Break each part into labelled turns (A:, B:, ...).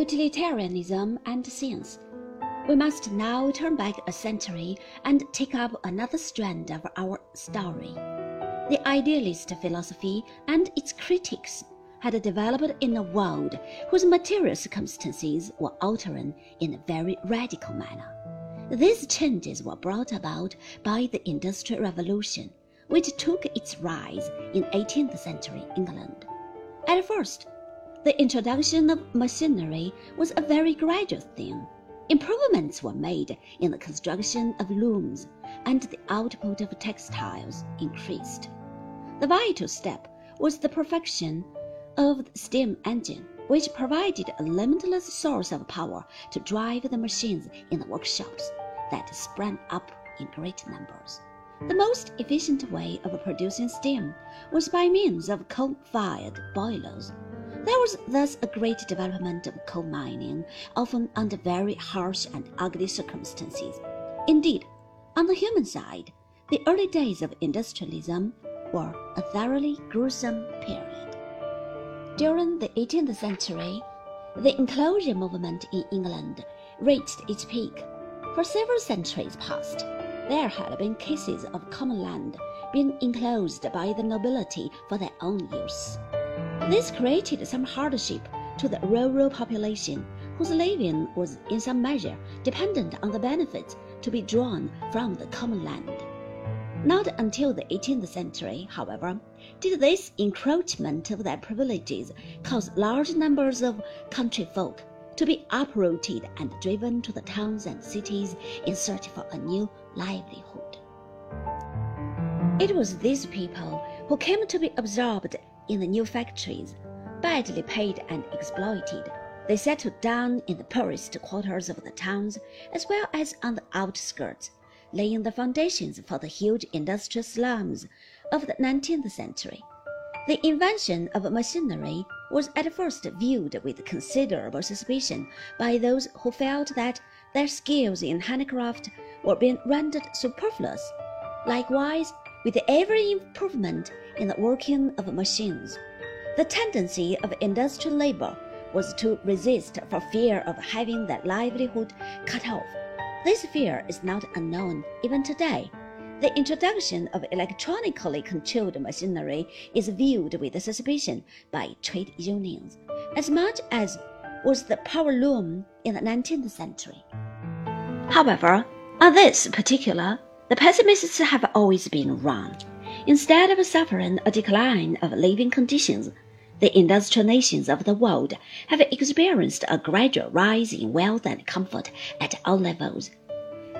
A: utilitarianism and science. We must now turn back a century and take up another strand of our story. The idealist philosophy and its critics had developed in a world whose material circumstances were altering in a very radical manner. These changes were brought about by the Industrial Revolution, which took its rise in 18th century England. At first, the introduction of machinery was a very gradual thing. Improvements were made in the construction of looms, and the output of textiles increased. The vital step was the perfection of the steam engine, which provided a limitless source of power to drive the machines in the workshops that sprang up in great numbers. The most efficient way of producing steam was by means of coal fired boilers. There was thus a great development of coal mining, often under very harsh and ugly circumstances. Indeed, on the human side, the early days of industrialism were a thoroughly gruesome period. During the 18th century, the enclosure movement in England reached its peak. For several centuries past, there had been cases of common land being enclosed by the nobility for their own use. This created some hardship to the rural population, whose living was in some measure dependent on the benefits to be drawn from the common land. Not until the 18th century, however, did this encroachment of their privileges cause large numbers of country folk to be uprooted and driven to the towns and cities in search for a new livelihood. It was these people who came to be absorbed in the new factories, badly paid and exploited. They settled down in the poorest quarters of the towns as well as on the outskirts, laying the foundations for the huge industrial slums of the 19th century. The invention of machinery was at first viewed with considerable suspicion by those who felt that their skills in handicraft were being rendered superfluous. Likewise, with every improvement in the working of machines. The tendency of industrial labor was to resist for fear of having their livelihood cut off. This fear is not unknown even today. The introduction of electronically controlled machinery is viewed with suspicion by trade unions, as much as was the power loom in the 19th century. However, on this particular, the pessimists have always been wrong. Instead of suffering a decline of living conditions, the industrial nations of the world have experienced a gradual rise in wealth and comfort at all levels.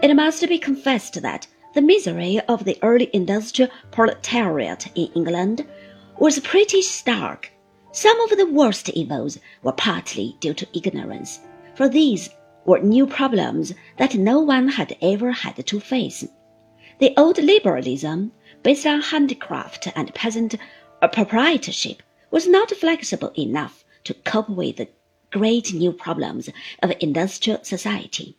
A: It must be confessed that the misery of the early industrial proletariat in England was pretty stark. Some of the worst evils were partly due to ignorance, for these were new problems that no one had ever had to face. The old liberalism based on handicraft and peasant proprietorship, was not flexible enough to cope with the great new problems of industrial society.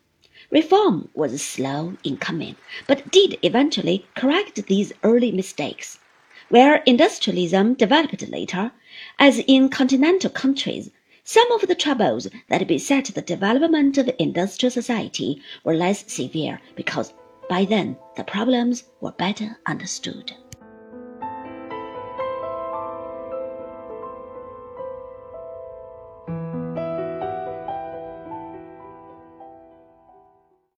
A: Reform was slow in coming, but did eventually correct these early mistakes. Where industrialism developed later, as in continental countries, some of the troubles that beset the development of industrial society were less severe because by then, the problems were better understood.